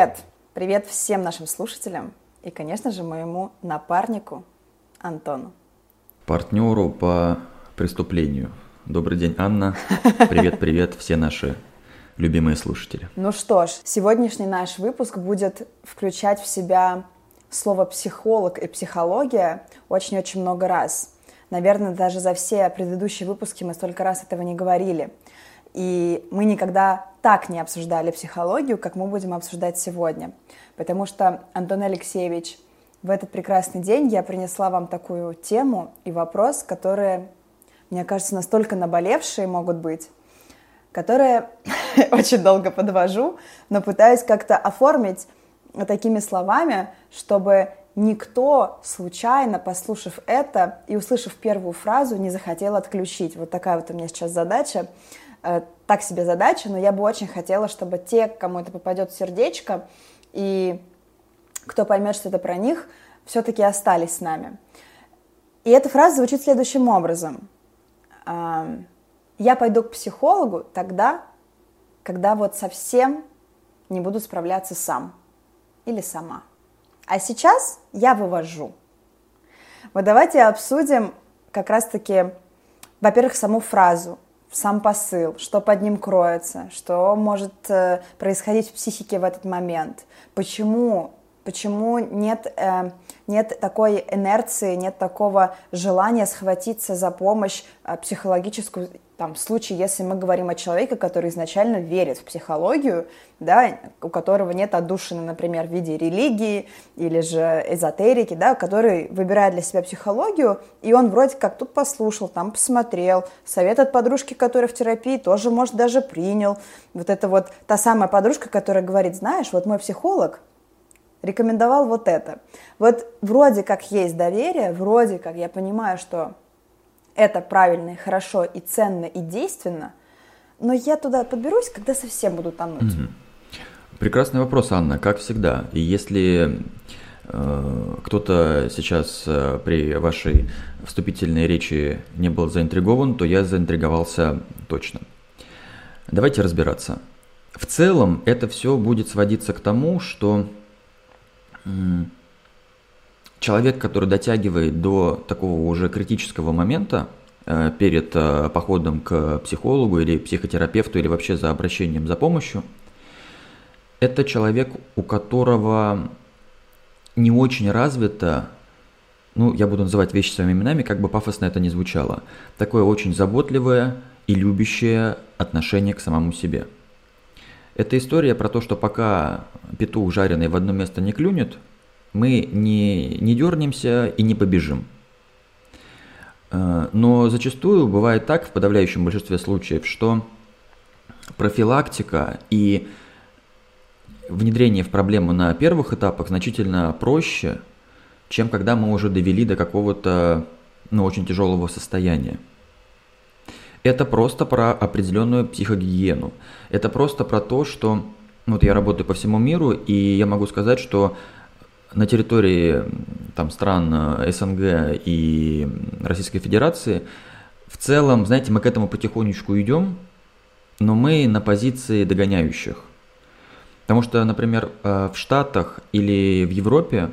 Привет! Привет всем нашим слушателям и, конечно же, моему напарнику Антону. Партнеру по преступлению. Добрый день, Анна. Привет-привет, все наши любимые слушатели. Ну что ж, сегодняшний наш выпуск будет включать в себя слово «психолог» и «психология» очень-очень много раз. Наверное, даже за все предыдущие выпуски мы столько раз этого не говорили. И мы никогда так не обсуждали психологию, как мы будем обсуждать сегодня. Потому что, Антон Алексеевич, в этот прекрасный день я принесла вам такую тему и вопрос, которые, мне кажется, настолько наболевшие могут быть, которые очень долго подвожу, но пытаюсь как-то оформить такими словами, чтобы никто, случайно послушав это и услышав первую фразу, не захотел отключить. Вот такая вот у меня сейчас задача. Так себе задача, но я бы очень хотела, чтобы те, кому это попадет в сердечко, и кто поймет, что это про них, все-таки остались с нами. И эта фраза звучит следующим образом. Я пойду к психологу тогда, когда вот совсем не буду справляться сам или сама. А сейчас я вывожу. Вот давайте обсудим как раз-таки, во-первых, саму фразу – сам посыл, что под ним кроется, что может э, происходить в психике в этот момент, почему, почему нет, э, нет такой инерции, нет такого желания схватиться за помощь э, психологическую там, в случае, если мы говорим о человеке, который изначально верит в психологию, да, у которого нет отдушины, например, в виде религии или же эзотерики, да, который выбирает для себя психологию, и он вроде как тут послушал, там посмотрел, совет от подружки, которая в терапии, тоже, может, даже принял. Вот это вот та самая подружка, которая говорит, знаешь, вот мой психолог, рекомендовал вот это. Вот вроде как есть доверие, вроде как я понимаю, что это правильно, и хорошо, и ценно, и действенно, но я туда подберусь, когда совсем буду тонуть. Угу. Прекрасный вопрос, Анна, как всегда. И если э, кто-то сейчас э, при вашей вступительной речи не был заинтригован, то я заинтриговался точно. Давайте разбираться. В целом это все будет сводиться к тому, что человек, который дотягивает до такого уже критического момента э, перед э, походом к психологу или психотерапевту или вообще за обращением за помощью, это человек, у которого не очень развито, ну, я буду называть вещи своими именами, как бы пафосно это ни звучало, такое очень заботливое и любящее отношение к самому себе. Это история про то, что пока петух жареный в одно место не клюнет – мы не, не дернемся и не побежим. Э, но зачастую бывает так, в подавляющем большинстве случаев, что профилактика и внедрение в проблему на первых этапах значительно проще, чем когда мы уже довели до какого-то ну, очень тяжелого состояния. Это просто про определенную психогигиену. Это просто про то, что вот я работаю по всему миру, и я могу сказать, что на территории там, стран э, СНГ и Российской Федерации, в целом, знаете, мы к этому потихонечку идем, но мы на позиции догоняющих. Потому что, например, э, в Штатах или в Европе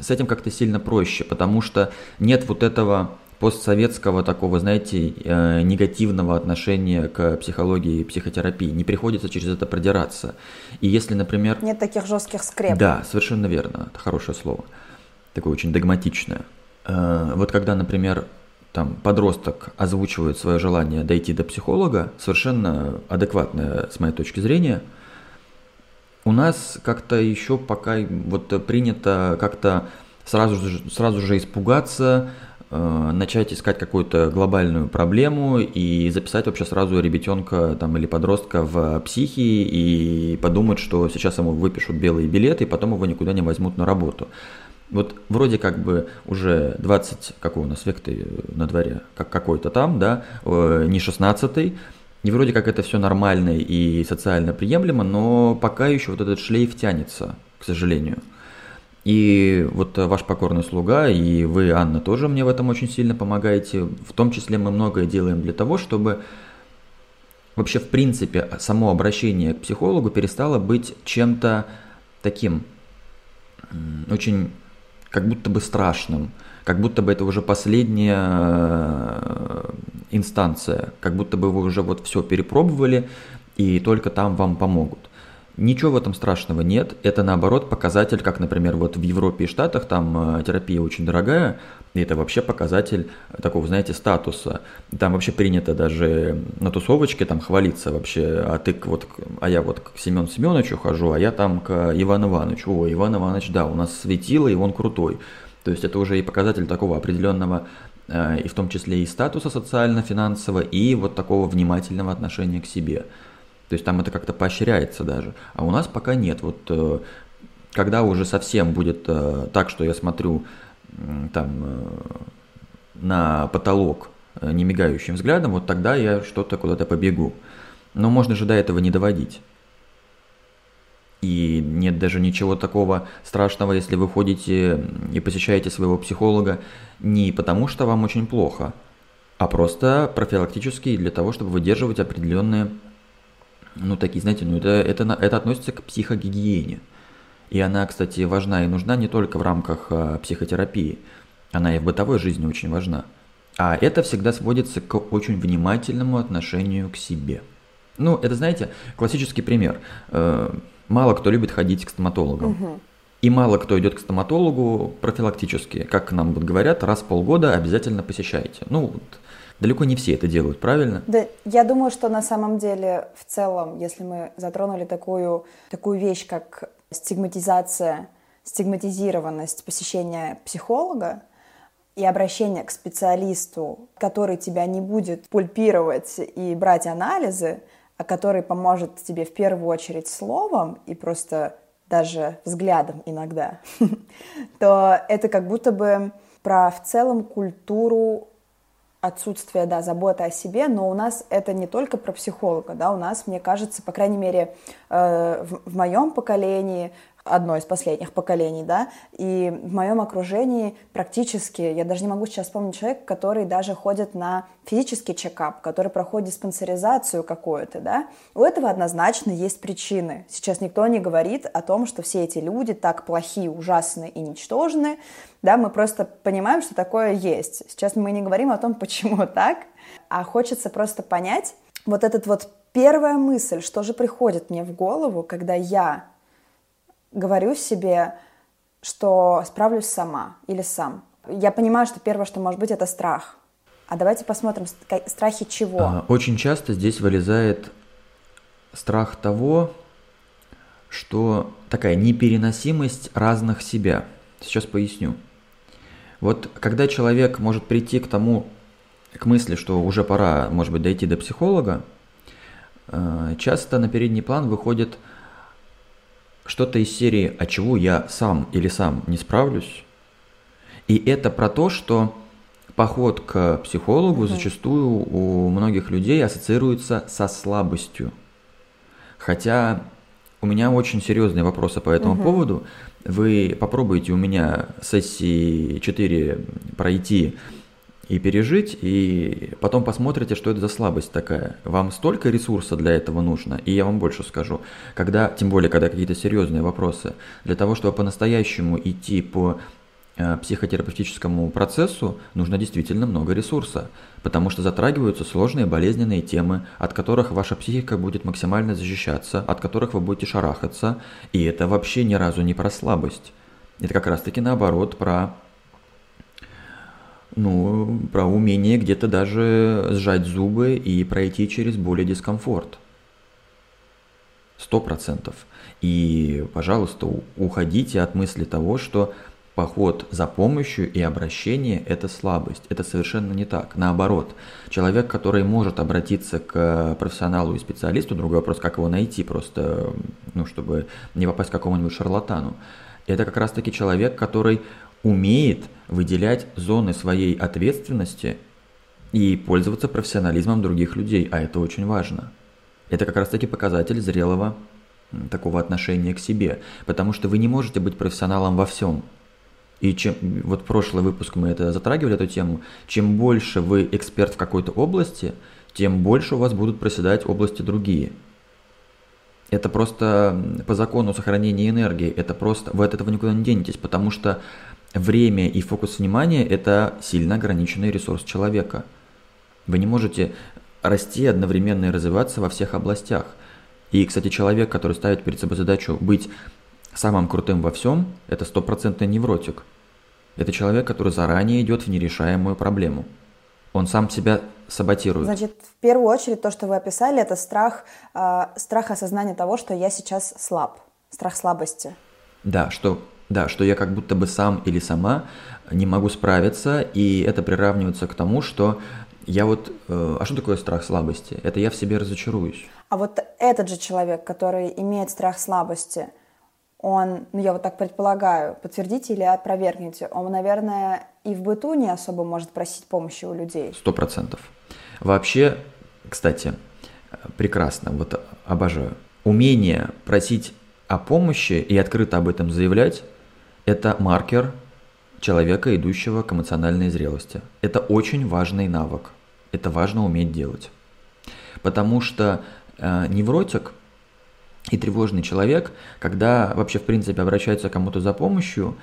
с этим как-то сильно проще, потому что нет вот этого постсоветского такого, знаете, э, негативного отношения к психологии и психотерапии. Не приходится через это продираться. И если, например... Нет таких жестких скреп. Да, совершенно верно. Это хорошее слово. Такое очень догматичное. Э, вот когда, например, там подросток озвучивает свое желание дойти до психолога, совершенно адекватное с моей точки зрения, у нас как-то еще пока вот принято как-то сразу же, сразу же испугаться, начать искать какую-то глобальную проблему и записать вообще сразу ребятенка там, или подростка в психи и подумать, что сейчас ему выпишут белые билеты и потом его никуда не возьмут на работу. Вот вроде как бы уже 20, какой у нас век на дворе, как какой-то там, да, э, не 16 и вроде как это все нормально и социально приемлемо, но пока еще вот этот шлейф тянется, к сожалению. И вот э, ваш покорный слуга, и вы, Анна, тоже мне в этом очень сильно помогаете. В том числе мы многое делаем для того, чтобы вообще, в принципе, само обращение к психологу перестало быть чем-то таким очень как будто бы страшным, как будто бы это уже последняя э, инстанция, как будто бы вы уже вот все перепробовали, и только там вам помогут. Ничего в этом страшного нет. Это наоборот показатель, как, например, вот в Европе и Штатах там э, терапия очень дорогая, и это вообще показатель такого, знаете, статуса. Там вообще принято даже на тусовочке там хвалиться вообще, а ты вот, а я вот к Семену Семеновичу хожу, а я там к Ивану Ивановичу. О, Иван Иванович, да, у нас светило, и он крутой. То есть это уже и показатель такого определенного э, и в том числе и статуса социально-финансового, и вот такого внимательного отношения к себе. То есть там это как-то поощряется даже. А у нас пока нет. Вот э, когда уже совсем будет э, так, что я смотрю там э, на потолок немигающим взглядом, вот тогда я что-то куда-то побегу. Но можно же до этого не доводить. И нет даже ничего такого страшного, если вы ходите и посещаете своего психолога не потому, что вам очень плохо, а просто профилактически для того, чтобы выдерживать определенные ну, такие, знаете, ну, это, это, это относится к психогигиене. И она, кстати, важна и нужна не только в рамках а, психотерапии, она и в бытовой жизни очень важна. А это всегда сводится к очень внимательному отношению к себе. Ну, это, знаете, классический пример. Э, мало кто любит ходить к стоматологам. Угу. И мало кто идет к стоматологу профилактически. Как нам вот говорят, раз в полгода обязательно посещайте. Ну, вот, Далеко не все это делают, правильно? Да, я думаю, что на самом деле в целом, если мы затронули такую, такую вещь, как стигматизация, стигматизированность посещения психолога, и обращение к специалисту, который тебя не будет пульпировать и брать анализы, а который поможет тебе в первую очередь словом и просто даже взглядом иногда, то это как будто бы про в целом культуру отсутствие, да, заботы о себе, но у нас это не только про психолога, да, у нас, мне кажется, по крайней мере, э, в, в моем поколении, одно из последних поколений, да, и в моем окружении практически, я даже не могу сейчас вспомнить человека, который даже ходит на физический чекап, который проходит диспансеризацию какую-то, да, у этого однозначно есть причины. Сейчас никто не говорит о том, что все эти люди так плохие, ужасные и ничтожны, да, мы просто понимаем, что такое есть. Сейчас мы не говорим о том, почему так, а хочется просто понять вот этот вот первая мысль, что же приходит мне в голову, когда я говорю себе, что справлюсь сама или сам. Я понимаю, что первое, что может быть, это страх. А давайте посмотрим, страхи чего. Очень часто здесь вылезает страх того, что такая непереносимость разных себя. Сейчас поясню. Вот когда человек может прийти к тому, к мысли, что уже пора, может быть, дойти до психолога, э, часто на передний план выходит что-то из серии «А чего я сам или сам не справлюсь?» И это про то, что поход к психологу зачастую у многих людей ассоциируется со слабостью. Хотя у меня очень серьезные вопросы по этому угу. поводу. Вы попробуйте у меня сессии 4 пройти и пережить, и потом посмотрите, что это за слабость такая. Вам столько ресурса для этого нужно, и я вам больше скажу, когда, тем более, когда какие-то серьезные вопросы, для того, чтобы по-настоящему идти по э, психотерапевтическому процессу, нужно действительно много ресурса, потому что затрагиваются сложные болезненные темы, от которых ваша психика будет максимально защищаться, от которых вы будете шарахаться, и это вообще ни разу не про слабость. Это как раз-таки наоборот про ну, про умение где-то даже сжать зубы и пройти через боль и дискомфорт. Сто процентов. И, пожалуйста, уходите от мысли того, что поход за помощью и обращение – это слабость. Это совершенно не так. Наоборот, человек, который может обратиться к профессионалу и специалисту, другой вопрос, как его найти просто, ну, чтобы не попасть к какому-нибудь шарлатану, это как раз-таки человек, который умеет выделять зоны своей ответственности и пользоваться профессионализмом других людей, а это очень важно. Это как раз-таки показатель зрелого такого отношения к себе, потому что вы не можете быть профессионалом во всем. И чем, вот прошлый выпуск мы это затрагивали, эту тему, чем больше вы эксперт в какой-то области, тем больше у вас будут проседать области другие. Это просто по закону сохранения энергии. Это просто, вы от этого никуда не денетесь, потому что время и фокус внимания – это сильно ограниченный ресурс человека. Вы не можете расти одновременно и развиваться во всех областях. И, кстати, человек, который ставит перед собой задачу быть самым крутым во всем, это стопроцентный невротик. Это человек, который заранее идет в нерешаемую проблему. Он сам себя саботирует. Значит, в первую очередь то, что вы описали, это страх, э, страх осознания того, что я сейчас слаб, страх слабости. Да, что, да, что я как будто бы сам или сама не могу справиться, и это приравнивается к тому, что я вот... Э, а что такое страх слабости? Это я в себе разочаруюсь. А вот этот же человек, который имеет страх слабости, он, ну я вот так предполагаю, подтвердите или опровергните, он, наверное, и в быту не особо может просить помощи у людей. Сто процентов. Вообще, кстати, прекрасно, вот обожаю. Умение просить о помощи и открыто об этом заявлять – это маркер человека, идущего к эмоциональной зрелости. Это очень важный навык. Это важно уметь делать. Потому что э, невротик и тревожный человек, когда вообще в принципе обращается к кому-то за помощью,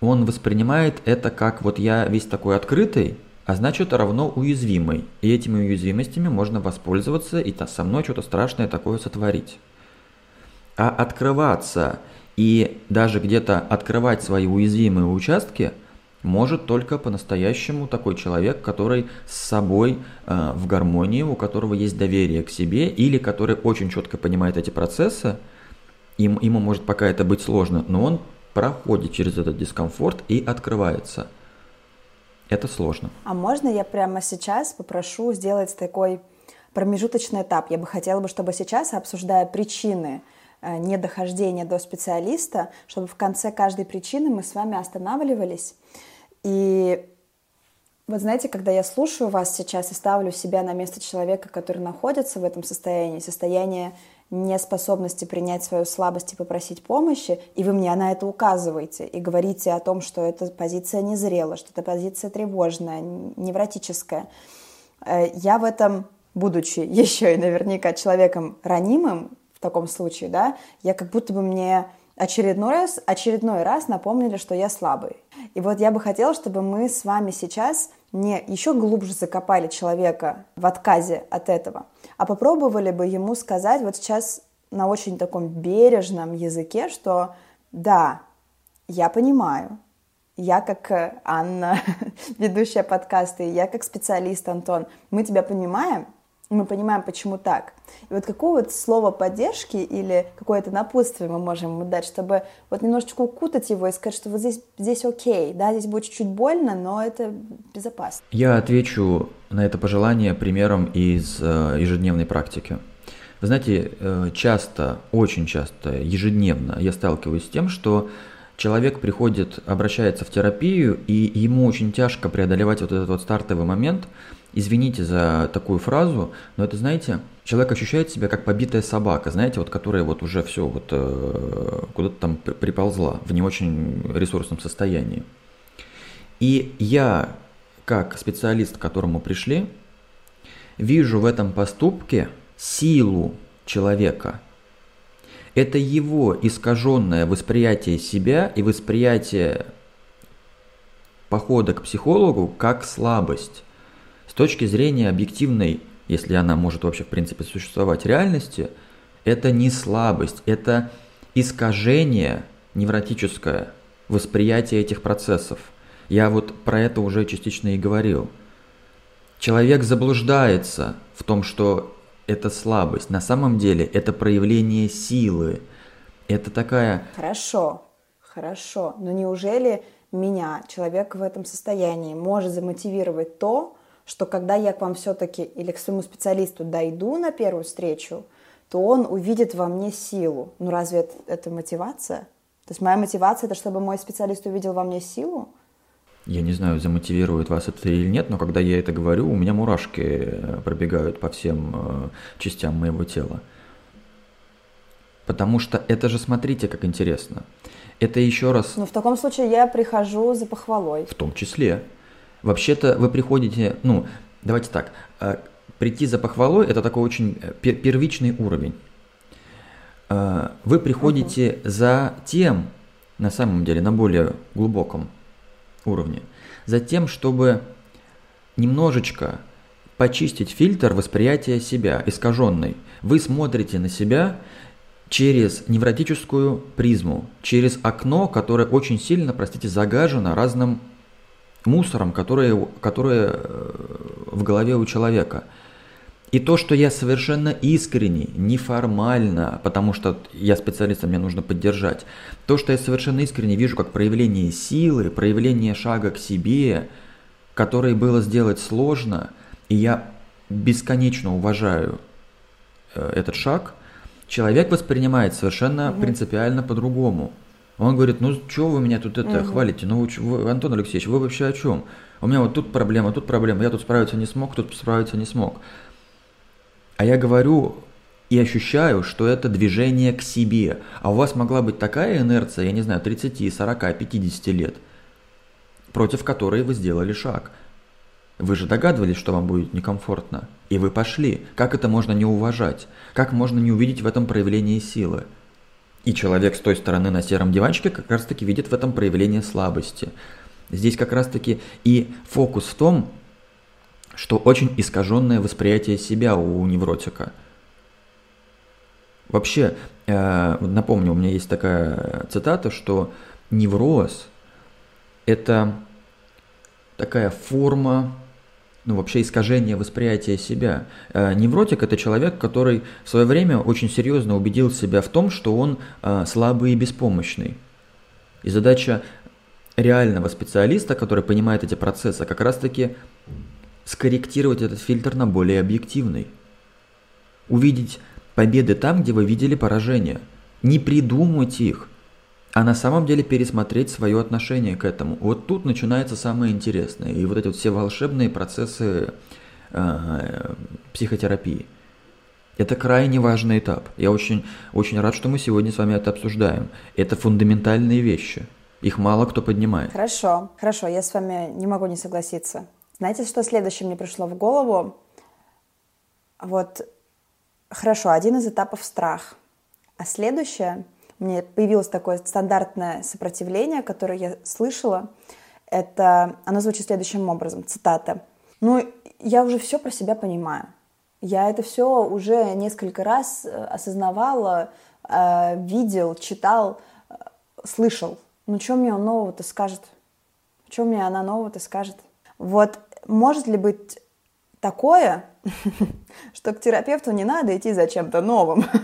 он воспринимает это как вот я весь такой открытый, а значит равно уязвимый. И этими уязвимостями можно воспользоваться и со мной что-то страшное такое сотворить. А открываться и даже где-то открывать свои уязвимые участки может только по-настоящему такой человек, который с собой э, в гармонии, у которого есть доверие к себе или который очень четко понимает эти процессы. Им, ему может пока это быть сложно, но он проходит через этот дискомфорт и открывается. Это сложно. А можно я прямо сейчас попрошу сделать такой промежуточный этап? Я бы хотела бы, чтобы сейчас, обсуждая причины недохождения до специалиста, чтобы в конце каждой причины мы с вами останавливались. И вот знаете, когда я слушаю вас сейчас и ставлю себя на место человека, который находится в этом состоянии, состояние неспособности принять свою слабость и попросить помощи, и вы мне на это указываете и говорите о том, что эта позиция незрела, что эта позиция тревожная, невротическая. Э, я в этом, будучи еще и наверняка человеком ранимым в таком случае, да, я как будто бы мне очередной раз, очередной раз напомнили, что я слабый. И вот я бы хотела, чтобы мы с вами сейчас не еще глубже закопали человека в отказе от этого, а попробовали бы ему сказать вот сейчас на очень таком бережном языке, что да, я понимаю, я как э, Анна, ведущая подкаста, я как специалист Антон, мы тебя понимаем, мы понимаем, почему так. И вот какое вот слово поддержки или какое-то напутствие мы можем ему дать, чтобы вот немножечко укутать его и сказать, что вот здесь, здесь окей, да, здесь будет чуть-чуть больно, но это безопасно. Я отвечу на это пожелание примером из э, ежедневной практики. Вы знаете, э, часто, очень часто, ежедневно я сталкиваюсь с тем, что человек приходит, обращается в терапию, и ему очень тяжко преодолевать вот этот вот стартовый момент – Извините за такую фразу, но это, знаете, человек ощущает себя как побитая собака, знаете, вот которая вот уже все вот э, куда-то там приползла в не очень ресурсном состоянии. И я, как специалист, к которому пришли, вижу в этом поступке силу человека. Это его искаженное восприятие себя и восприятие похода к психологу как слабость. С точки зрения объективной, если она может вообще в принципе существовать реальности, это не слабость, это искажение невротическое восприятие этих процессов. Я вот про это уже частично и говорил. Человек заблуждается в том, что это слабость. На самом деле это проявление силы. Это такая... Хорошо, хорошо. Но неужели меня, человек в этом состоянии, может замотивировать то, что когда я к вам все-таки или к своему специалисту дойду на первую встречу, то он увидит во мне силу. Ну разве это, это мотивация? То есть моя мотивация это чтобы мой специалист увидел во мне силу? Я не знаю, замотивирует вас это или нет, но когда я это говорю, у меня мурашки э, пробегают по всем э, частям моего тела. Потому что это же, смотрите, как интересно. Это еще раз... Ну, в таком случае я прихожу за похвалой. В том числе. Вообще-то вы приходите, ну, давайте так, э, прийти за похвалой – это такой очень первичный уровень. вы приходите угу. за тем, на самом деле, на более глубоком уровне, за тем, чтобы немножечко почистить фильтр восприятия себя, искаженный. Вы смотрите на себя через невротическую призму, через окно, которое очень сильно, простите, загажено разным мусором, которое, которое э, в голове у человека. И то, что я совершенно искренне, неформально, потому что я специалист, мне нужно поддержать, то, что я совершенно искренне вижу как проявление силы, проявление шага к себе, который было сделать сложно, и я бесконечно уважаю э, этот шаг – человек воспринимает совершенно угу. принципиально по-другому. Он говорит, ну что вы меня тут это угу. хвалите? Ну, вы, Антон Алексеевич, вы вообще о чем? У меня вот тут проблема, тут проблема, я тут справиться не смог, тут справиться не смог. А я говорю и ощущаю, что это движение к себе. А у вас могла быть такая инерция, я не знаю, 30, 40, 50 лет, против которой вы сделали шаг. Вы же догадывались, что вам будет некомфортно. И вы пошли. Как это можно не уважать? Как можно не увидеть в этом проявление силы? И человек с той стороны на сером диванчике как раз таки видит в этом проявление слабости. Здесь как раз таки и фокус в том, что очень искаженное восприятие себя у невротика. Вообще, э, напомню, у меня есть такая цитата, что невроз – это такая форма ну, вообще искажение восприятия себя. Э, невротик – это человек, который в свое время очень серьезно убедил себя в том, что он э, слабый и беспомощный. И задача реального специалиста, который понимает эти процессы, как раз-таки скорректировать этот фильтр на более объективный. Увидеть победы там, где вы видели поражения. Не придумать их, а на самом деле пересмотреть свое отношение к этому. Вот тут начинается самое интересное. И вот эти вот все волшебные процессы э, психотерапии. Это крайне важный этап. Я очень, очень рад, что мы сегодня с вами это обсуждаем. Это фундаментальные вещи. Их мало кто поднимает. Хорошо, хорошо, я с вами не могу не согласиться. Знаете, что следующее мне пришло в голову? Вот, хорошо, один из этапов страх. А следующее – мне появилось такое стандартное сопротивление, которое я слышала. Это, оно звучит следующим образом, цитата. «Ну, я уже все про себя понимаю. Я это все уже несколько раз э, осознавала, э, видел, читал, э, слышал. Ну, что мне он нового-то скажет? Что мне она нового-то скажет? Вот может ли быть такое, что к терапевту не надо идти за чем-то новым?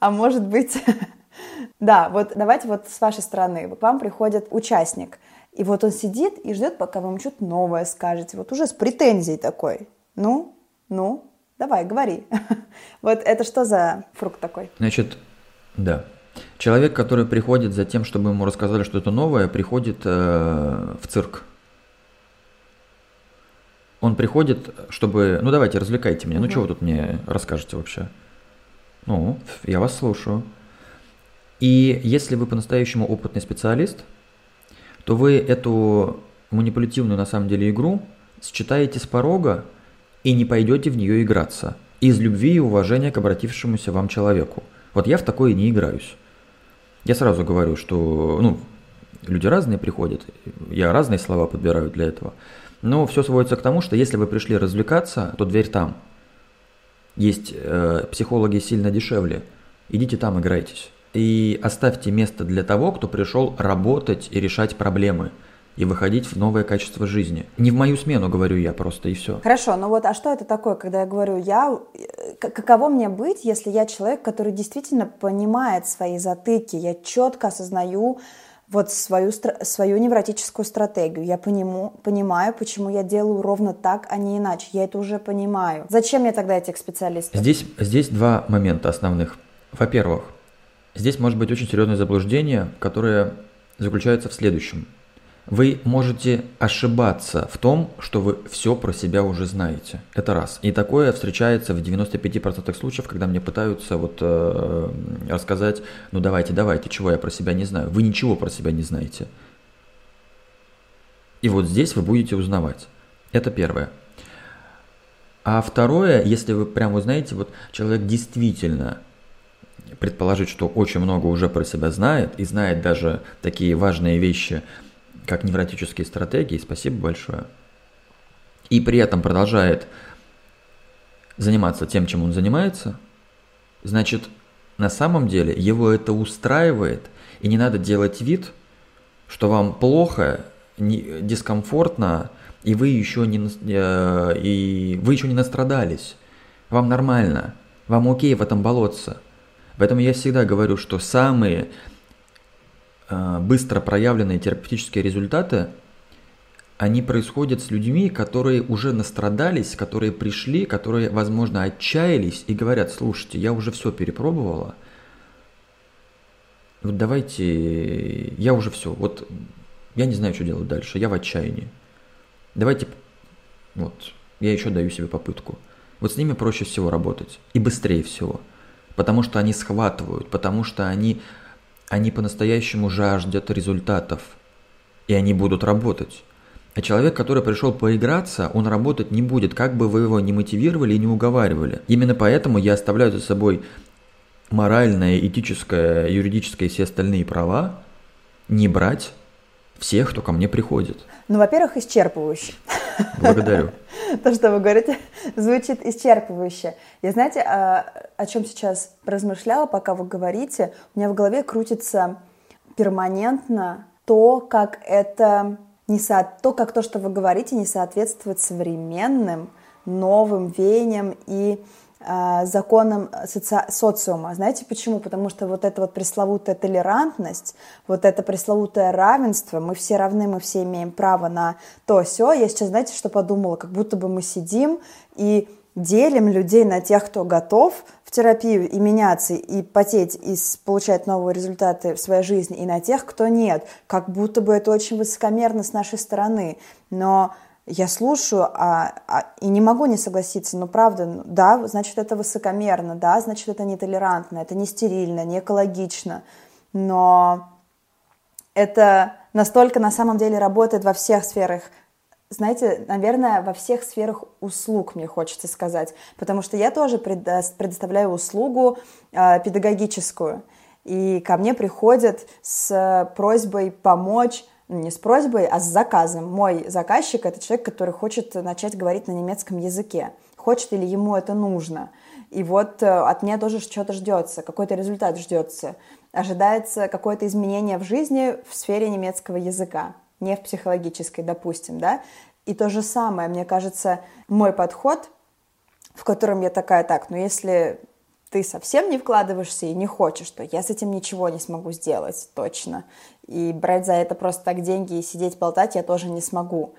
А может быть, да, вот давайте вот с вашей стороны. К вам приходит участник, и вот он сидит и ждет, пока вам что-то новое скажете. Вот уже с претензией такой. Ну, ну, давай, говори. Вот это что за фрукт такой? Значит, да. Человек, который приходит за тем, чтобы ему рассказали что-то новое, приходит э, в цирк. Он приходит, чтобы... Ну, давайте, развлекайте меня. Ну, что вы тут мне расскажете вообще? Ну, я вас слушаю. И если вы по-настоящему опытный специалист, то вы эту манипулятивную на самом деле игру считаете с порога и не пойдете в нее играться. Из любви и уважения к обратившемуся вам человеку. Вот я в такое не играюсь. Я сразу говорю, что ну, люди разные приходят, я разные слова подбираю для этого. Но все сводится к тому, что если вы пришли развлекаться, то дверь там – есть э, психологи сильно дешевле. Идите там, играйтесь. И оставьте место для того, кто пришел работать и решать проблемы и выходить в новое качество жизни. Не в мою смену, говорю я просто, и все. Хорошо, но вот, а что это такое, когда я говорю я, каково мне быть, если я человек, который действительно понимает свои затыки, я четко осознаю, вот свою, свою невротическую стратегию. Я пониму, понимаю, почему я делаю ровно так, а не иначе. Я это уже понимаю. Зачем мне тогда этих специалистов? Здесь, здесь два момента основных. Во-первых, здесь может быть очень серьезное заблуждение, которое заключается в следующем – вы можете ошибаться в том, что вы все про себя уже знаете. Это раз. И такое встречается в 95% случаев, когда мне пытаются вот э, рассказать, ну давайте, давайте, чего я про себя не знаю. Вы ничего про себя не знаете. И вот здесь вы будете узнавать. Это первое. А второе, если вы прямо узнаете, вот человек действительно предположить, что очень много уже про себя знает и знает даже такие важные вещи, как невротические стратегии. Спасибо большое. И при этом продолжает заниматься тем, чем он занимается, значит, на самом деле его это устраивает, и не надо делать вид, что вам плохо, не, дискомфортно, и вы еще не, э, и вы еще не настрадались. Вам нормально, вам окей в этом болоться. Поэтому я всегда говорю, что самые быстро проявленные терапевтические результаты, они происходят с людьми, которые уже настрадались, которые пришли, которые, возможно, отчаялись и говорят, слушайте, я уже все перепробовала, вот давайте, я уже все, вот я не знаю, что делать дальше, я в отчаянии. Давайте, вот, я еще даю себе попытку. Вот с ними проще всего работать и быстрее всего, потому что они схватывают, потому что они, они по-настоящему жаждут результатов, и они будут работать. А человек, который пришел поиграться, он работать не будет, как бы вы его не мотивировали и не уговаривали. Именно поэтому я оставляю за собой моральное, этическое, юридическое и все остальные права не брать всех, кто ко мне приходит. Ну, во-первых, исчерпывающе. Благодарю. То, что вы говорите, звучит исчерпывающе. Я, знаете, о, о чем сейчас размышляла, пока вы говорите? У меня в голове крутится перманентно то, как это не со... то, как то, что вы говорите, не соответствует современным, новым веяниям и законам соци... социума. Знаете почему? Потому что вот эта вот пресловутая толерантность, вот это пресловутое равенство, мы все равны, мы все имеем право на то все. Я сейчас, знаете, что подумала? Как будто бы мы сидим и делим людей на тех, кто готов в терапию и меняться, и потеть, и получать новые результаты в своей жизни, и на тех, кто нет. Как будто бы это очень высокомерно с нашей стороны. Но я слушаю а, а, и не могу не согласиться, но правда, ну, да, значит, это высокомерно, да, значит, это нетолерантно, это не стерильно, не экологично, но это настолько на самом деле работает во всех сферах. Знаете, наверное, во всех сферах услуг, мне хочется сказать, потому что я тоже предоставляю услугу э, педагогическую, и ко мне приходят с просьбой помочь не с просьбой, а с заказом. Мой заказчик – это человек, который хочет начать говорить на немецком языке. Хочет или ему это нужно. И вот э, от меня тоже что-то ждется, какой-то результат ждется. Ожидается какое-то изменение в жизни в сфере немецкого языка не в психологической, допустим, да. И то же самое, мне кажется, мой подход, в котором я такая, так, ну если ты совсем не вкладываешься и не хочешь, то я с этим ничего не смогу сделать, точно. И брать за это просто так деньги и сидеть болтать я тоже не смогу.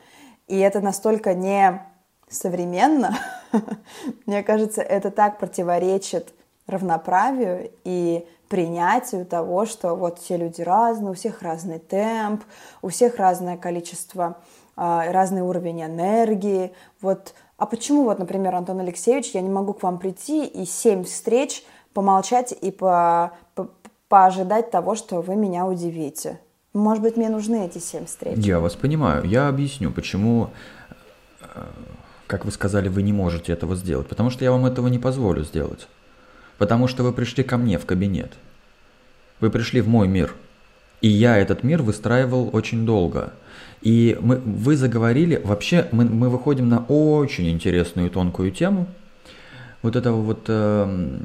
И это настолько не современно, мне кажется, это так противоречит равноправию и принятию того, что вот все люди разные, у всех разный темп, у всех разное количество, а, разный уровень энергии. Вот, а почему вот, например, Антон Алексеевич, я не могу к вам прийти и семь встреч помолчать и по, по, поожидать того, что вы меня удивите? Может быть, мне нужны эти семь встреч? Я вас понимаю. Я объясню, почему, э, как вы сказали, вы не можете этого сделать. Потому что я вам этого не позволю сделать. Потому что вы пришли ко мне в кабинет. Вы пришли в мой мир. И я этот мир выстраивал очень долго. И мы, вы заговорили, вообще мы, мы выходим на очень интересную тонкую тему. Вот это вот, э,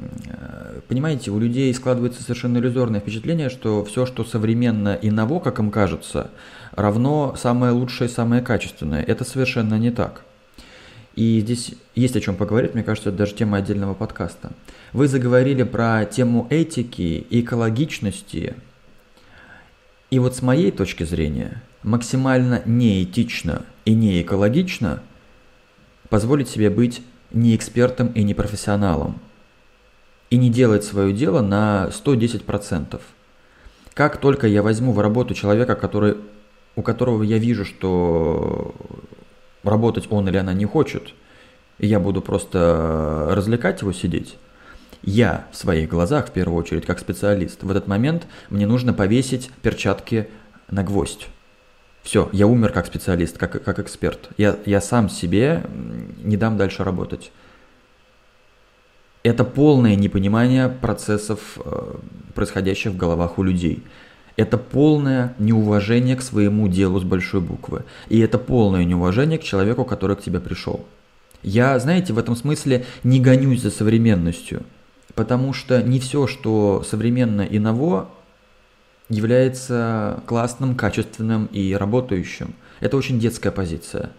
понимаете, у людей складывается совершенно иллюзорное впечатление, что все, что современно и ново, как им кажется, равно самое лучшее, самое качественное. Это совершенно не так. И здесь есть о чем поговорить, мне кажется, это даже тема отдельного подкаста. Вы заговорили про тему этики, экологичности. И вот с моей точки зрения, максимально неэтично и не экологично позволить себе быть не экспертом и не профессионалом. И не делать свое дело на 110%. Как только я возьму в работу человека, который, у которого я вижу, что работать он или она не хочет, и я буду просто развлекать его сидеть, я в своих глазах, в первую очередь, как специалист, в этот момент мне нужно повесить перчатки на гвоздь. Все, я умер как специалист, как, как эксперт. Я, я сам себе не дам дальше работать. Это полное непонимание процессов, э, происходящих в головах у людей. Это полное неуважение к своему делу с большой буквы. И это полное неуважение к человеку, который к тебе пришел. Я, знаете, в этом смысле не гонюсь за современностью, потому что не все, что современно и ново, является классным, качественным и работающим. Это очень детская позиция.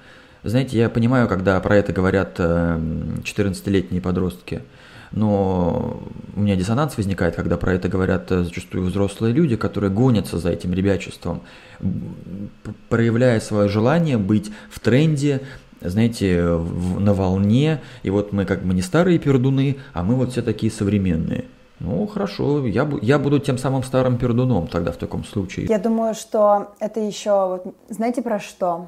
Знаете, я понимаю, когда про это говорят 14-летние э, подростки – но у меня диссонанс возникает, когда про это говорят э, зачастую взрослые люди, которые гонятся за этим ребячеством, проявляя свое желание быть в тренде, знаете, в, на волне, и вот мы как бы не старые пердуны, а мы вот все такие современные. Ну, хорошо, я, я буду тем самым старым пердуном тогда в таком случае. Я думаю, что это еще, вот, знаете про что?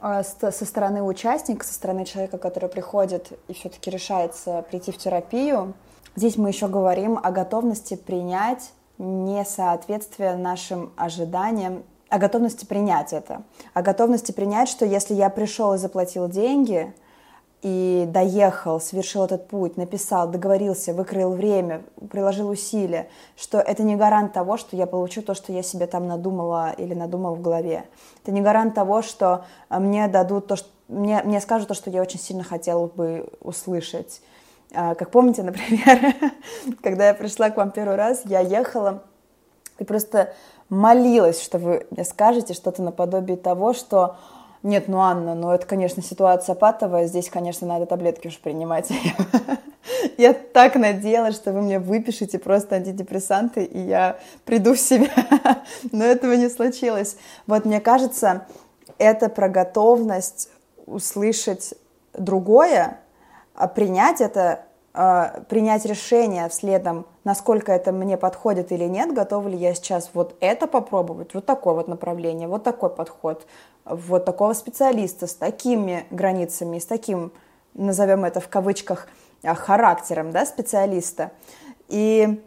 А, со стороны участника, со стороны человека, который приходит и все-таки решается прийти в терапию, здесь мы еще говорим о готовности принять несоответствие нашим ожиданиям, о готовности принять это, о готовности принять, что если я пришел и заплатил деньги, и доехал, совершил этот путь, написал, договорился, выкроил время, приложил усилия, что это не гарант того, что я получу то, что я себе там надумала или надумал в голове. Это не гарант того, что а, мне дадут то, что мне, мне скажут то, что я очень сильно хотела бы услышать. А, как помните, например, когда я пришла к вам первый раз, я ехала и просто молилась, что вы мне скажете что-то наподобие того, что нет, ну, Анна, ну, это, конечно, ситуация патовая, здесь, конечно, надо таблетки уж принимать. Я так надеялась, что вы мне выпишете просто антидепрессанты, и я приду в себя. Но этого не случилось. Вот, мне кажется, это про готовность услышать другое, а принять это э, принять решение вследом, насколько это мне подходит или нет, готова ли я сейчас вот это попробовать, вот такое вот направление, вот такой подход, вот такого специалиста с такими границами, с таким, назовем это в кавычках, а, характером да, специалиста. И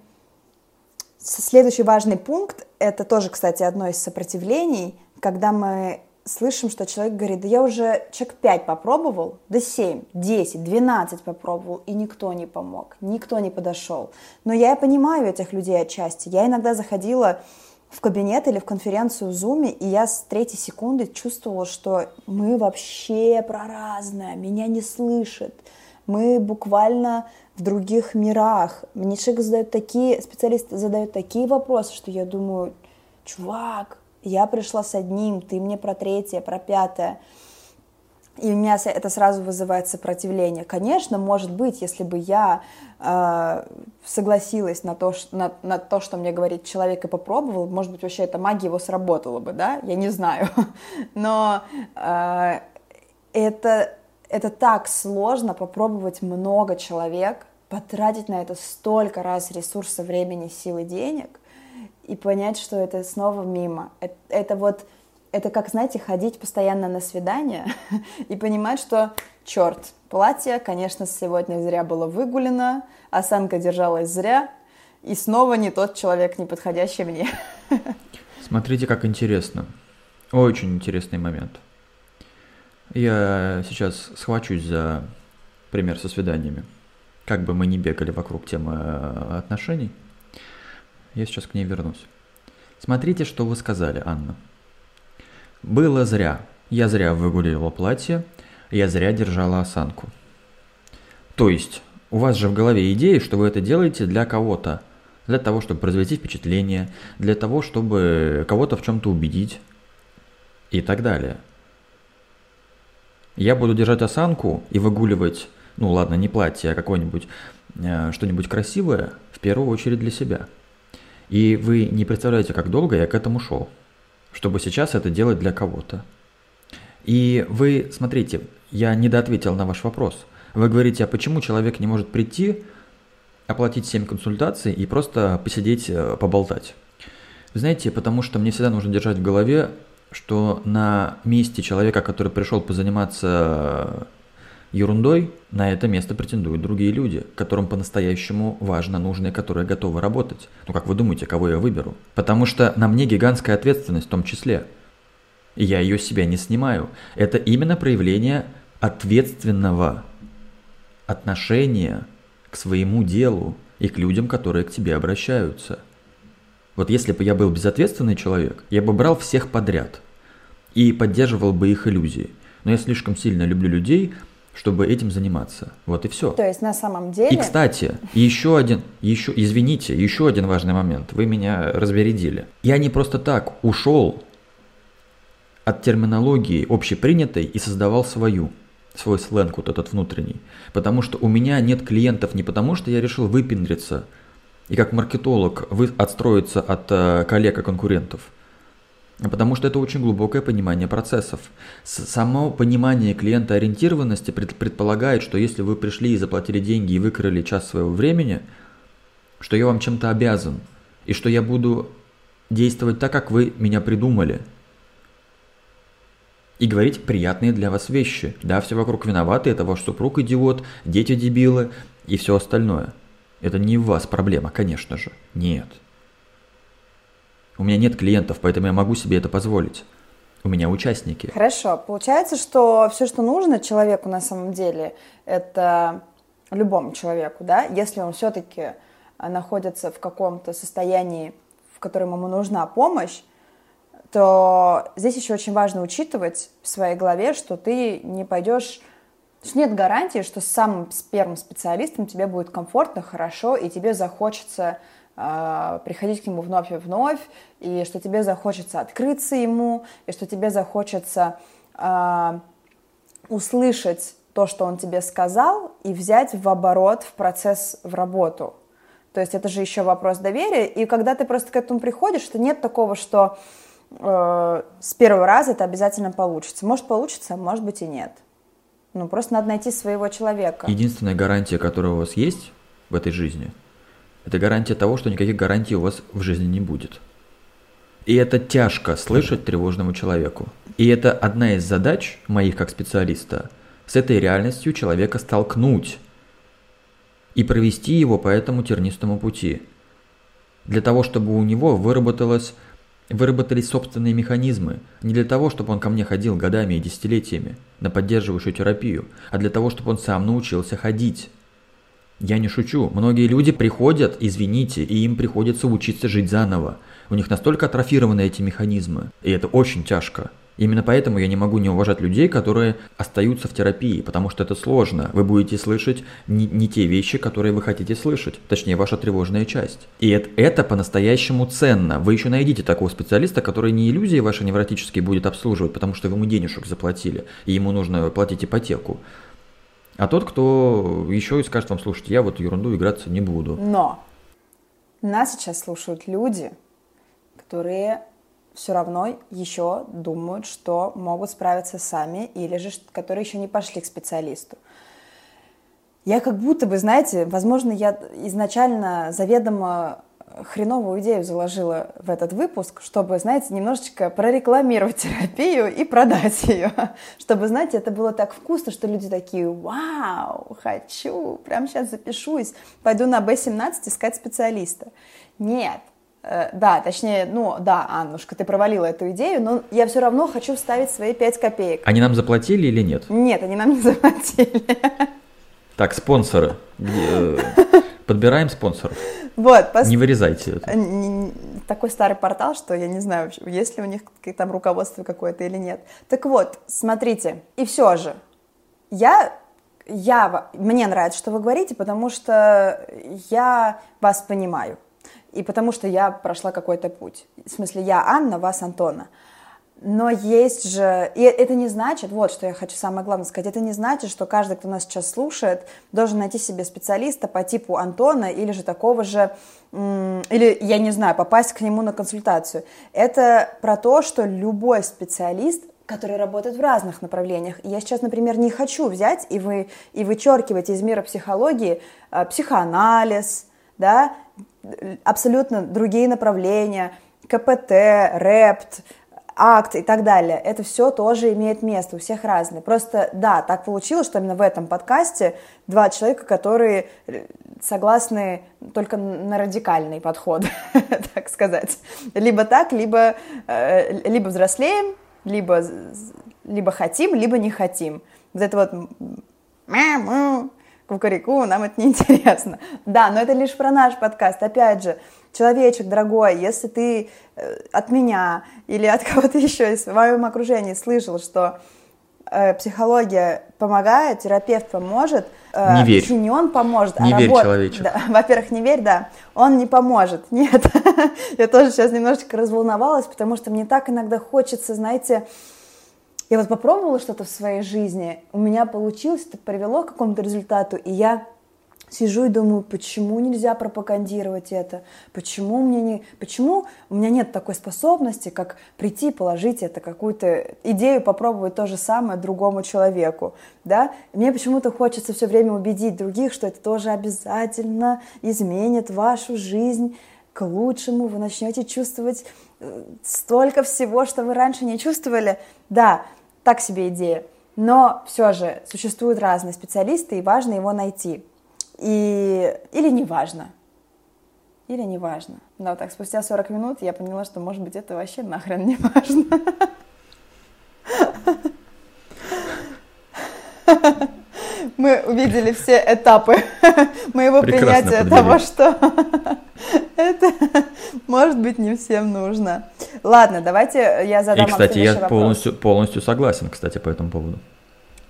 следующий важный пункт, это тоже, кстати, одно из сопротивлений, когда мы слышим, что человек говорит, да я уже человек 5 попробовал, да 7, 10, 12 попробовал, и никто не помог, никто не подошел. Но я понимаю этих людей отчасти. Я иногда заходила в кабинет или в конференцию в Zoom, и я с третьей секунды чувствовала, что мы вообще про разное, меня не слышат, мы буквально в других мирах. Мне человек задает такие, специалисты задают такие вопросы, что я думаю, чувак, я пришла с одним, ты мне про третье, про пятое. И у меня это сразу вызывает сопротивление. Конечно, может быть, если бы я э, согласилась на то, что, на, на то, что мне говорит человек и попробовал, может быть, вообще эта магия его сработала бы, да? Я не знаю. Но э, это, это так сложно попробовать много человек, потратить на это столько раз ресурса, времени, силы, денег и понять, что это снова мимо. Это, это вот это как, знаете, ходить постоянно на свидание и понимать, что, черт, платье, конечно, сегодня зря было выгулено, осанка держалась зря, и снова не тот человек, не подходящий мне. Смотрите, как интересно. Очень интересный момент. Я сейчас схвачусь за пример со свиданиями. Как бы мы ни бегали вокруг темы э, отношений, я сейчас к ней вернусь. Смотрите, что вы сказали, Анна. Было зря. Я зря выгуливала платье, я зря держала осанку. То есть, у вас же в голове идея, что вы это делаете для кого-то. Для того, чтобы произвести впечатление, для того, чтобы кого-то в чем-то убедить и так далее. Я буду держать осанку и выгуливать, ну ладно, не платье, а какое-нибудь, э, что-нибудь красивое, в первую очередь для себя. И вы не представляете, как долго я к этому шел чтобы сейчас это делать для кого-то. И вы, смотрите, я недоответил на ваш вопрос. Вы говорите, а почему человек не может прийти, оплатить 7 консультаций и просто посидеть, э, поболтать? Знаете, потому что мне всегда нужно держать в голове, что на месте человека, который пришел позаниматься Ерундой на это место претендуют другие люди, которым по-настоящему важно, нужно и которые готовы работать. Ну как вы думаете, кого я выберу? Потому что на мне гигантская ответственность в том числе. И я ее с себя не снимаю. Это именно проявление ответственного отношения к своему делу и к людям, которые к тебе обращаются. Вот если бы я был безответственный человек, я бы брал всех подряд и поддерживал бы их иллюзии. Но я слишком сильно люблю людей, чтобы этим заниматься. Вот и все. То есть на самом деле... И, кстати, еще один, еще, извините, еще один важный момент. Вы меня разбередили. Я не просто так ушел от терминологии общепринятой и создавал свою, свой сленг вот этот внутренний. Потому что у меня нет клиентов не потому, что я решил выпендриться и как маркетолог вы, отстроиться от э, коллег и конкурентов – Потому что это очень глубокое понимание процессов. Само понимание клиентоориентированности предполагает, что если вы пришли и заплатили деньги и выкрали час своего времени, что я вам чем-то обязан, и что я буду действовать так, как вы меня придумали. И говорить приятные для вас вещи. Да, все вокруг виноваты, это ваш супруг идиот, дети дебилы и все остальное. Это не у вас проблема, конечно же. Нет. У меня нет клиентов, поэтому я могу себе это позволить. У меня участники. Хорошо. Получается, что все, что нужно человеку на самом деле, это любому человеку, да, если он все-таки находится в каком-то состоянии, в котором ему нужна помощь, то здесь еще очень важно учитывать в своей голове, что ты не пойдешь что нет гарантии, что с самым первым специалистом тебе будет комфортно, хорошо, и тебе захочется приходить к нему вновь и вновь, и что тебе захочется открыться ему, и что тебе захочется э, услышать то, что он тебе сказал, и взять в оборот в процесс, в работу. То есть это же еще вопрос доверия, и когда ты просто к этому приходишь, что нет такого, что э, с первого раза это обязательно получится. Может получится, а может быть и нет. Ну, просто надо найти своего человека. Единственная гарантия, которая у вас есть в этой жизни – это гарантия того, что никаких гарантий у вас в жизни не будет. И это тяжко слышать тревожному человеку. И это одна из задач моих как специалиста с этой реальностью человека столкнуть и провести его по этому тернистому пути. Для того, чтобы у него выработалось, выработались собственные механизмы. Не для того, чтобы он ко мне ходил годами и десятилетиями на поддерживающую терапию, а для того, чтобы он сам научился ходить. Я не шучу. Многие люди приходят, извините, и им приходится учиться жить заново. У них настолько атрофированы эти механизмы. И это очень тяжко. Именно поэтому я не могу не уважать людей, которые остаются в терапии, потому что это сложно. Вы будете слышать не, не те вещи, которые вы хотите слышать, точнее ваша тревожная часть. И это, это по-настоящему ценно. Вы еще найдите такого специалиста, который не иллюзии ваши невротические будет обслуживать, потому что вы ему денежек заплатили, и ему нужно платить ипотеку. А тот, кто еще и скажет вам, слушайте, я вот ерунду играться не буду. Но нас сейчас слушают люди, которые все равно еще думают, что могут справиться сами, или же которые еще не пошли к специалисту. Я как будто бы, знаете, возможно, я изначально заведомо хреновую идею заложила в этот выпуск, чтобы, знаете, немножечко прорекламировать терапию и продать ее. Чтобы, знаете, это было так вкусно, что люди такие, вау, хочу, прямо сейчас запишусь, пойду на B17 искать специалиста. Нет, э, да, точнее, ну да, Аннушка, ты провалила эту идею, но я все равно хочу вставить свои 5 копеек. Они нам заплатили или нет? Нет, они нам не заплатили. Так, спонсоры. Подбираем спонсоров. Вот, пос... Не вырезайте это. Такой старый портал, что я не знаю, есть ли у них там руководство какое-то или нет. Так вот, смотрите, и все же, я, я, мне нравится, что вы говорите, потому что я вас понимаю. И потому что я прошла какой-то путь. В смысле, я Анна, вас Антона. Но есть же, и это не значит, вот что я хочу самое главное сказать, это не значит, что каждый, кто нас сейчас слушает, должен найти себе специалиста по типу Антона или же такого же, или, я не знаю, попасть к нему на консультацию. Это про то, что любой специалист который работает в разных направлениях. я сейчас, например, не хочу взять и, вы, и вычеркивать из мира психологии э, психоанализ, да, абсолютно другие направления, КПТ, РЭПТ, акт и так далее, это все тоже имеет место, у всех разные. Просто, да, так получилось, что именно в этом подкасте два человека, которые э, согласны только на радикальный подход, так сказать. Либо так, либо, э, либо взрослеем, либо, либо хотим, либо не хотим. Вот это вот кукареку, нам это неинтересно. Да, но это лишь про наш подкаст. Опять же, человечек дорогой, если ты э, от меня или от кого-то еще из своем окружении слышал, что э, психология помогает, терапевт поможет, э, не верь. не он поможет, не а верь, работа. человечек. Да, во-первых, не верь, да, он не поможет. Нет, я тоже сейчас немножечко разволновалась, потому что мне так иногда хочется, знаете, я вот попробовала что-то в своей жизни, у меня получилось, это привело к какому-то результату, и я сижу и думаю, почему нельзя пропагандировать это, почему мне не, почему у меня нет такой способности, как прийти, положить это какую-то идею, попробовать то же самое другому человеку, да? Мне почему-то хочется все время убедить других, что это тоже обязательно изменит вашу жизнь к лучшему, вы начнете чувствовать э, столько всего, что вы раньше не чувствовали. Да, так себе идея. Но все же существуют разные специалисты, и важно его найти. И... Или не важно. Или не важно. Но вот так спустя 40 минут я поняла, что, может быть, это вообще нахрен не важно. Мы увидели все этапы моего Прекрасно принятия подвели. того, что это может быть не всем нужно. Ладно, давайте я задам И, кстати, я вопрос. полностью, полностью согласен, кстати, по этому поводу.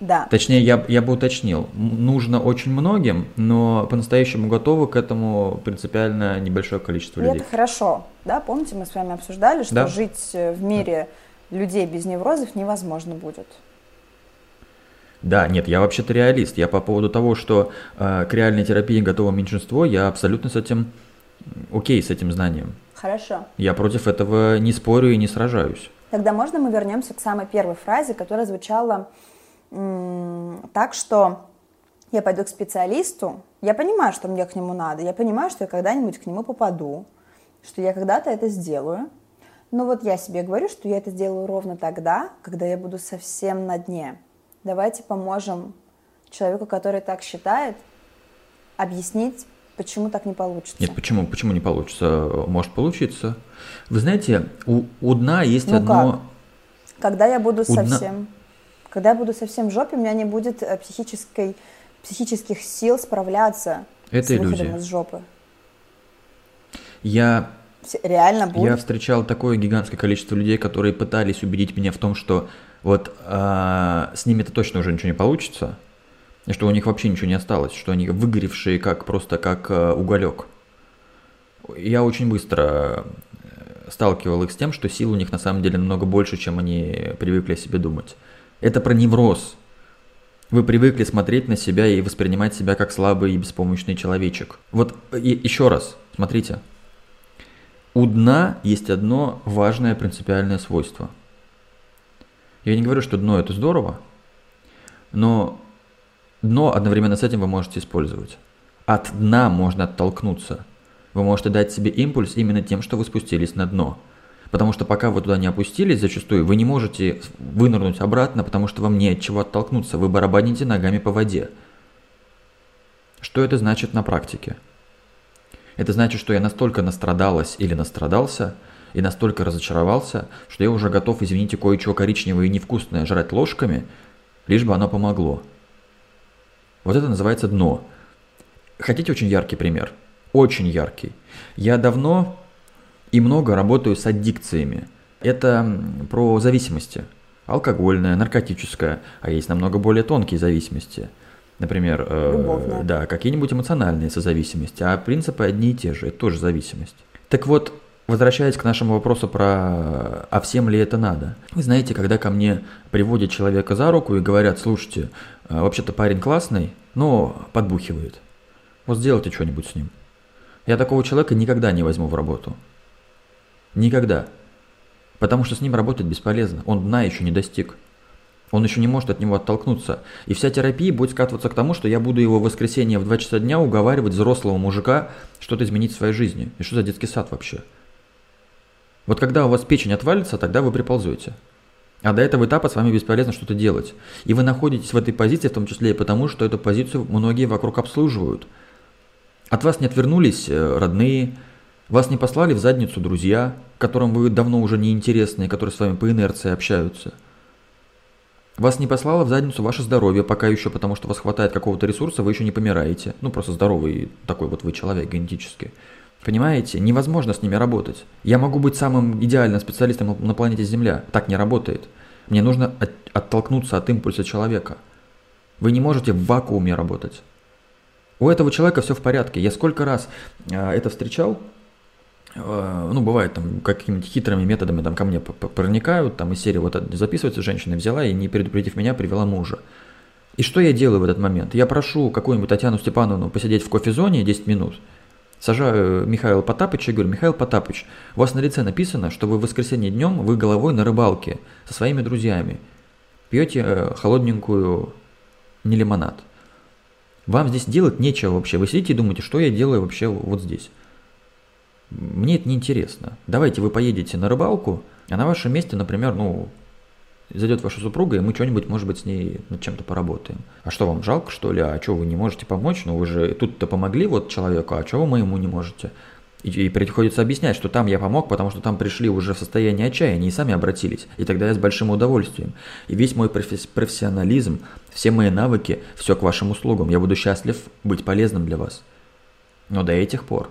Да. Точнее, я, я бы уточнил, нужно очень многим, но по-настоящему готовы к этому принципиально небольшое количество И людей. это хорошо, да? Помните, мы с вами обсуждали, что Да. жить э, в мире людей без неврозов невозможно будет. Да, нет, я вообще-то реалист. Я по поводу того, что э, к реальной терапии готово меньшинство, я абсолютно с этим окей, с этим знанием. Хорошо. Я против этого не спорю и не сражаюсь. Тогда можно мы вернемся к самой первой фразе, которая звучала так, что я пойду к специалисту, я понимаю, что мне к нему надо, я понимаю, что я когда-нибудь к нему попаду, что я когда-то это сделаю, но вот я себе говорю, что я это сделаю ровно тогда, когда я буду совсем на дне. Давайте поможем человеку, который так считает, объяснить, почему так не получится. Нет, почему, почему не получится? Может получиться. Вы знаете, у, у дна есть Ну одно... Когда я буду У дна- совсем, когда я буду совсем в жопе, у меня не будет э, психической, психических сил справляться Это с выходом иллюзия. из жопы. Я Реально Я будет. встречал такое гигантское количество людей, которые пытались убедить меня в том, что вот а, с ними это точно уже ничего не получится, и что у них вообще ничего не осталось, что они выгоревшие как просто как а, уголек. Я очень быстро э, сталкивал их с тем, что сил у них на самом деле намного больше, чем они привыкли о себе думать. Это про невроз. Вы привыкли смотреть на себя и воспринимать себя как слабый и беспомощный человечек. Вот и, еще раз, смотрите. У дна есть одно важное принципиальное свойство. Я не говорю, что дно это здорово, но дно одновременно с этим вы можете использовать. От дна можно оттолкнуться. Вы можете дать себе импульс именно тем, что вы спустились на дно. Потому что пока вы туда не опустились, зачастую вы не можете вынырнуть обратно, потому что вам не от чего оттолкнуться. Вы барабаните ногами по воде. Что это значит на практике? Это значит, что я настолько настрадалась или настрадался, и настолько разочаровался, что я уже готов, извините, кое-чего коричневое и невкусное жрать ложками, лишь бы оно помогло. Вот это называется дно. Хотите очень яркий пример? Очень яркий. Я давно и много работаю с аддикциями. Это про зависимости. Алкогольная, наркотическая, а есть намного более тонкие зависимости. Например, э, да, какие-нибудь эмоциональные созависимости, а принципы одни и те же, это тоже зависимость. Так вот, возвращаясь к нашему вопросу про «а всем ли это надо?». Вы знаете, когда ко мне приводят человека за руку и говорят, слушайте, э, вообще-то парень классный, но подбухивает. Вот сделайте что-нибудь с ним. Я такого человека никогда не возьму в работу. Никогда. Потому что с ним работать бесполезно. Он дна еще не достиг. Он еще не может от него оттолкнуться. И вся терапия будет скатываться к тому, что я буду его в воскресенье в 2 часа дня уговаривать взрослого мужика что-то изменить в своей жизни. И что за детский сад вообще? Вот когда у вас печень отвалится, тогда вы приползете. А до этого этапа с вами бесполезно что-то делать. И вы находитесь в этой позиции, в том числе и потому, что эту позицию многие вокруг обслуживают. От вас не отвернулись э, родные, вас не послали в задницу друзья, которым вы давно уже не интересны, и которые с вами по инерции общаются. Вас не послало в задницу ваше здоровье пока еще, потому что вас хватает какого-то ресурса, вы еще не помираете. Ну, просто здоровый такой вот вы человек генетически. Понимаете? Невозможно с ними работать. Я могу быть самым идеальным специалистом на планете Земля. Так не работает. Мне нужно от, оттолкнуться от импульса человека. Вы не можете в вакууме работать. У этого человека все в порядке. Я сколько раз э, это встречал, ну, бывает, там, какими-то хитрыми методами там ко мне проникают, там, из серии вот записывается женщина, взяла и, не предупредив меня, привела мужа. И что я делаю в этот момент? Я прошу какую-нибудь Татьяну Степановну посидеть в кофе-зоне 10 минут – Сажаю Михаила Потапыча и говорю, Михаил Потапыч, у вас на лице написано, что вы в воскресенье днем вы головой на рыбалке со своими друзьями. Пьете э, холодненькую не лимонад. Вам здесь делать нечего вообще. Вы сидите и думаете, что я делаю вообще вот здесь. Мне это неинтересно. Давайте вы поедете на рыбалку, а на вашем месте, например, ну, зайдет ваша супруга, и мы что-нибудь, может быть, с ней над чем-то поработаем. А что, вам жалко, что ли? А что, вы не можете помочь? Ну, вы же тут-то помогли вот человеку, а чего вы моему не можете? И, и приходится объяснять, что там я помог, потому что там пришли уже в состояние отчаяния и сами обратились. И тогда я с большим удовольствием. И весь мой профессионализм, все мои навыки, все к вашим услугам. Я буду счастлив быть полезным для вас. Но до этих пор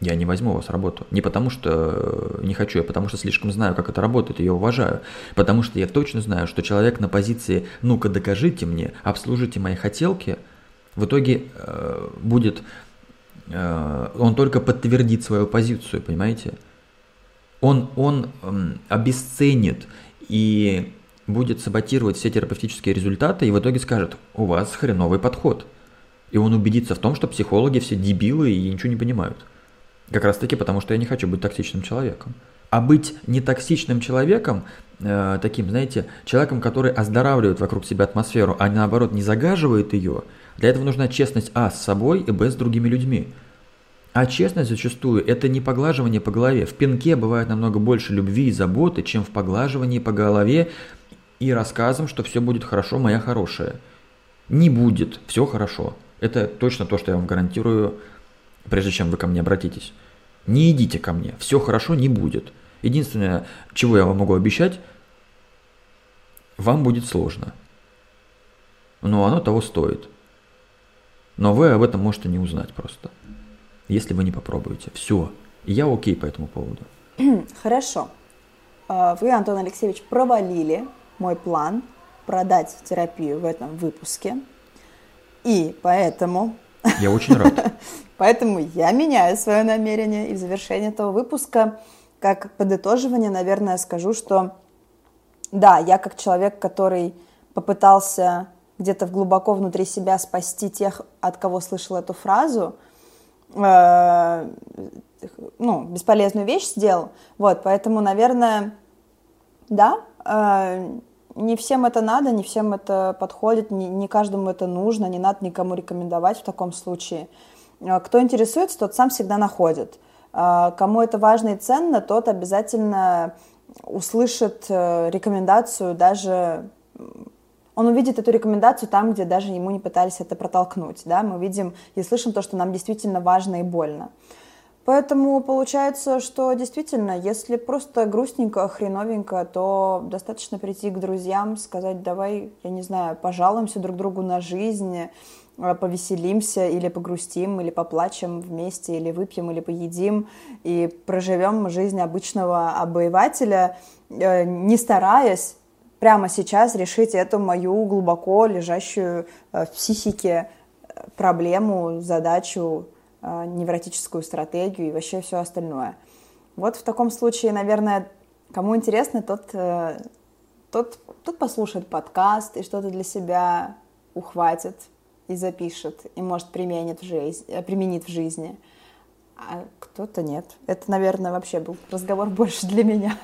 я не возьму у вас работу. Не потому что э, не хочу, а потому что слишком знаю, как это работает, и я уважаю. Потому что я точно знаю, что человек на позиции «ну-ка докажите мне, обслужите мои хотелки», в итоге э, будет, э, он только подтвердит свою позицию, понимаете? Он, он э, обесценит и будет саботировать все терапевтические результаты и в итоге скажет «у вас хреновый подход». И он убедится в том, что психологи все дебилы и ничего не понимают. Как раз таки потому, что я не хочу быть токсичным человеком. А быть нетоксичным человеком, э, таким, знаете, человеком, который оздоравливает вокруг себя атмосферу, а наоборот не загаживает ее, для этого нужна честность А с собой и Б с другими людьми. А честность зачастую это не поглаживание по голове. В пинке бывает намного больше любви и заботы, чем в поглаживании по голове и рассказом, что все будет хорошо, моя хорошая. Не будет, все хорошо. Это точно то, что я вам гарантирую прежде чем вы ко мне обратитесь. Не идите ко мне, все хорошо не будет. Единственное, чего я вам могу обещать, вам будет сложно. Но оно того стоит. Но вы об этом можете не узнать просто, если вы не попробуете. Все. Я окей по этому поводу. Хорошо. А, вы, Антон Алексеевич, провалили мой план продать терапию в этом выпуске. И поэтому я очень рад. Поэтому я меняю свое намерение. И в завершении этого выпуска, как подытоживание, наверное, скажу, что да, я как человек, который попытался где-то глубоко внутри себя спасти тех, от кого слышал эту фразу, э, ну, бесполезную вещь сделал. Вот, поэтому, наверное, да, э, не всем это надо, не всем это подходит, не, не каждому это нужно, не надо никому рекомендовать в таком случае. А, кто интересуется, тот сам всегда находит. А, кому это важно и ценно, тот обязательно услышит э, рекомендацию даже он увидит эту рекомендацию там, где даже ему не пытались это протолкнуть. Да? Мы видим и слышим то, что нам действительно важно и больно. Поэтому получается, что действительно, если просто грустненько, хреновенько, то достаточно прийти к друзьям, сказать, давай, я не знаю, пожалуемся друг другу на жизнь, э, повеселимся или погрустим, или поплачем вместе, или выпьем, или поедим, и проживем жизнь обычного обоевателя, э, не стараясь прямо сейчас решить эту мою глубоко лежащую э, в психике проблему, задачу, невротическую стратегию и вообще все остальное. Вот в таком случае, наверное, кому интересно, тот, э, тот, тот послушает подкаст и что-то для себя ухватит и запишет, и, может, применит в, жизнь, э, применит в жизни. А кто-то нет. Это, наверное, вообще был разговор больше для меня.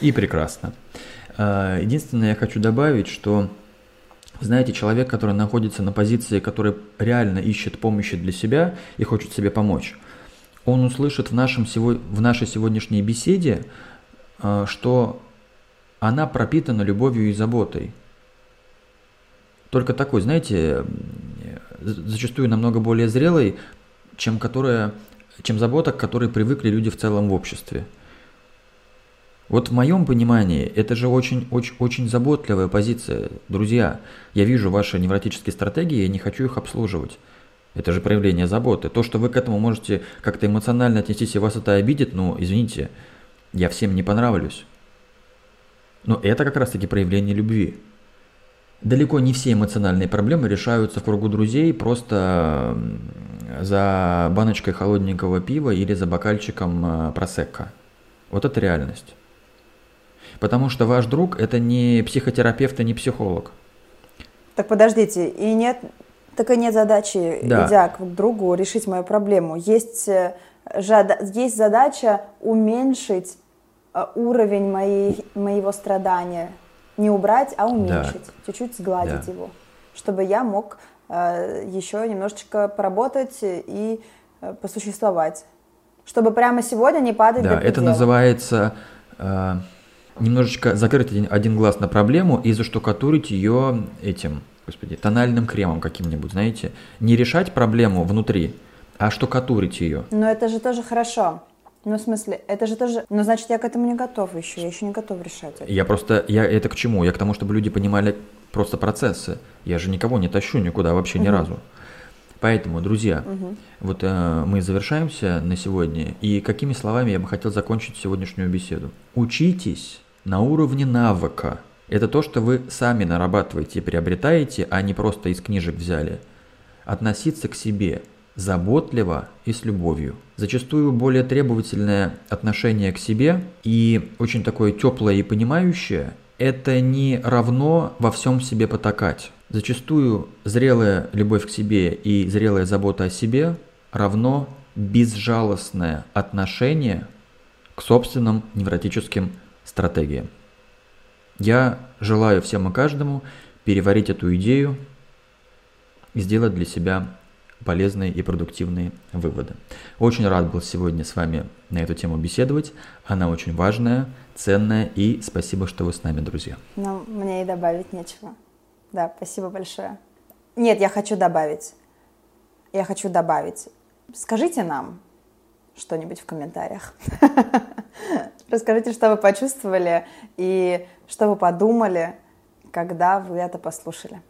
И прекрасно. Единственное, я хочу добавить, что знаете, человек, который находится на позиции, который реально ищет помощи для себя и хочет себе помочь, он услышит в, нашем, в нашей сегодняшней беседе, э, что она пропитана любовью и заботой. Только такой, знаете, зачастую намного более зрелый, чем, которая, чем забота, к которой привыкли люди в целом в обществе. Вот в моем понимании это же очень-очень-очень заботливая позиция. Друзья, я вижу ваши невротические стратегии, я не хочу их обслуживать. Это же проявление заботы. То, что вы к этому можете как-то эмоционально отнестись, и вас это обидит, ну, извините, я всем не понравлюсь. Но это как раз-таки проявление любви. Далеко не все эмоциональные проблемы решаются в кругу друзей просто за баночкой холодненького пива или за бокальчиком э, просекка. Вот это реальность. Потому что ваш друг – это не психотерапевт и не психолог. Так подождите, и нет, так и нет задачи, да. идя к другу, решить мою проблему. Есть, э, есть задача уменьшить э, уровень моей, моего страдания. Не убрать, а уменьшить. Да. Чуть-чуть сгладить да. его. Чтобы я мог э, еще немножечко поработать и посуществовать. Чтобы прямо сегодня не падать да, до предела. это называется... Э немножечко закрыть один, один глаз на проблему и заштукатурить ее этим, господи, тональным кремом каким-нибудь, знаете. Не решать проблему внутри, а штукатурить ее. Но это же тоже хорошо. Ну, в смысле, это же тоже... Ну, значит, я к этому не готов еще, я еще не готов решать это. Я просто... Я это к чему? Я к тому, чтобы люди понимали просто процессы. Я же никого не тащу никуда вообще ни угу. разу. Поэтому, друзья, угу. вот э, мы завершаемся на сегодня. И какими словами я бы хотел закончить сегодняшнюю беседу? Учитесь на уровне навыка. Это то, что вы сами нарабатываете и приобретаете, а не просто из книжек взяли. Относиться к себе заботливо и с любовью. Зачастую более требовательное отношение к себе и очень такое теплое и понимающее – это не равно во всем себе потакать. Зачастую зрелая любовь к себе и зрелая забота о себе равно безжалостное отношение к собственным невротическим стратегия. Я желаю всем и каждому переварить эту идею и сделать для себя полезные и продуктивные выводы. Очень рад был сегодня с вами на эту тему беседовать. Она очень важная, ценная и спасибо, что вы с нами, друзья. Ну, мне и добавить нечего. Да, спасибо большое. Нет, я хочу добавить. Я хочу добавить. Скажите нам что-нибудь в комментариях. Расскажите, что вы почувствовали и что вы подумали, когда вы это послушали.